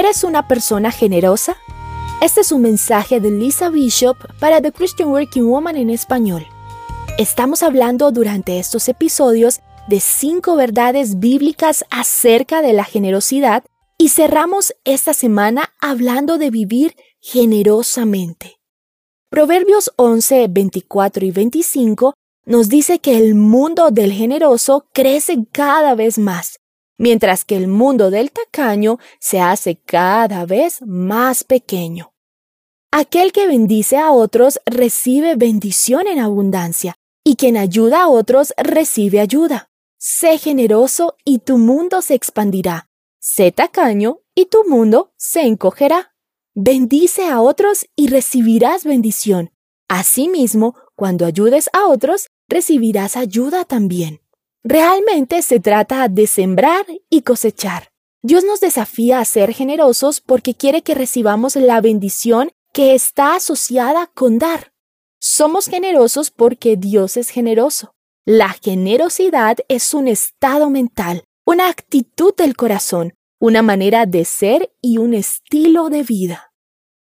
¿Eres una persona generosa? Este es un mensaje de Lisa Bishop para The Christian Working Woman en español. Estamos hablando durante estos episodios de cinco verdades bíblicas acerca de la generosidad y cerramos esta semana hablando de vivir generosamente. Proverbios 11, 24 y 25 nos dice que el mundo del generoso crece cada vez más, mientras que el mundo del tacaño se hace cada vez más pequeño. Aquel que bendice a otros recibe bendición en abundancia, y quien ayuda a otros recibe ayuda. Sé generoso y tu mundo se expandirá. Sé tacaño y tu mundo se encogerá. Bendice a otros y recibirás bendición. Asimismo, cuando ayudes a otros, recibirás ayuda también. Realmente se trata de sembrar y cosechar. Dios nos desafía a ser generosos porque quiere que recibamos la bendición que está asociada con dar. Somos generosos porque Dios es generoso. La generosidad es un estado mental, una actitud del corazón, una manera de ser y un estilo de vida.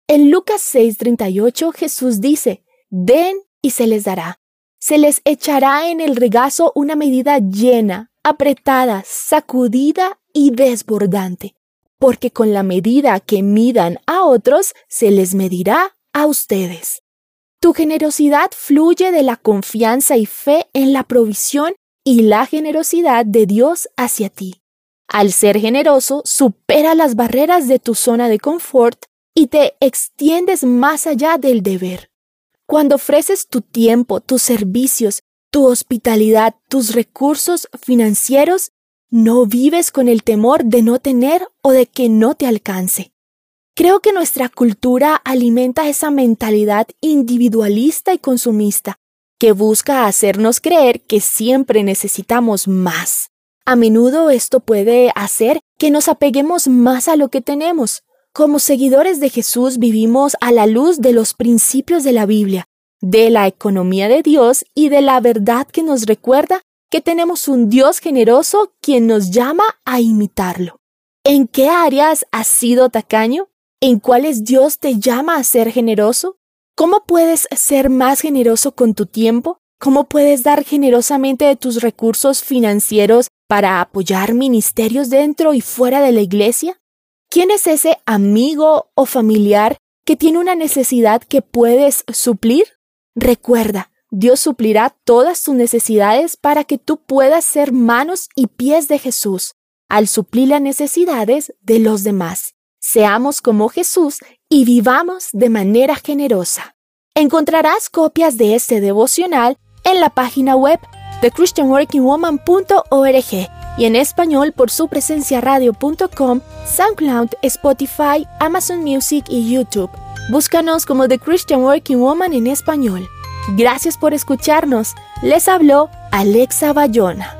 En Lucas 6:38 Jesús dice, Den y se les dará. Se les echará en el regazo una medida llena, apretada, sacudida y desbordante, porque con la medida que midan a otros, se les medirá a ustedes. Tu generosidad fluye de la confianza y fe en la provisión y la generosidad de Dios hacia ti. Al ser generoso, supera las barreras de tu zona de confort y te extiendes más allá del deber. Cuando ofreces tu tiempo, tus servicios, tu hospitalidad, tus recursos financieros, no vives con el temor de no tener o de que no te alcance. Creo que nuestra cultura alimenta esa mentalidad individualista y consumista que busca hacernos creer que siempre necesitamos más. A menudo esto puede hacer que nos apeguemos más a lo que tenemos, como seguidores de Jesús vivimos a la luz de los principios de la Biblia, de la economía de Dios y de la verdad que nos recuerda que tenemos un Dios generoso quien nos llama a imitarlo. ¿En qué áreas has sido tacaño? ¿En cuáles Dios te llama a ser generoso? ¿Cómo puedes ser más generoso con tu tiempo? ¿Cómo puedes dar generosamente de tus recursos financieros para apoyar ministerios dentro y fuera de la iglesia? ¿Quién es ese amigo o familiar que tiene una necesidad que puedes suplir? Recuerda, Dios suplirá todas tus necesidades para que tú puedas ser manos y pies de Jesús al suplir las necesidades de los demás. Seamos como Jesús y vivamos de manera generosa. Encontrarás copias de este devocional en la página web de christianworkingwoman.org y en español por su presencia radio.com, SoundCloud, Spotify, Amazon Music y YouTube. Búscanos como The Christian Working Woman en español. Gracias por escucharnos. Les habló Alexa Bayona.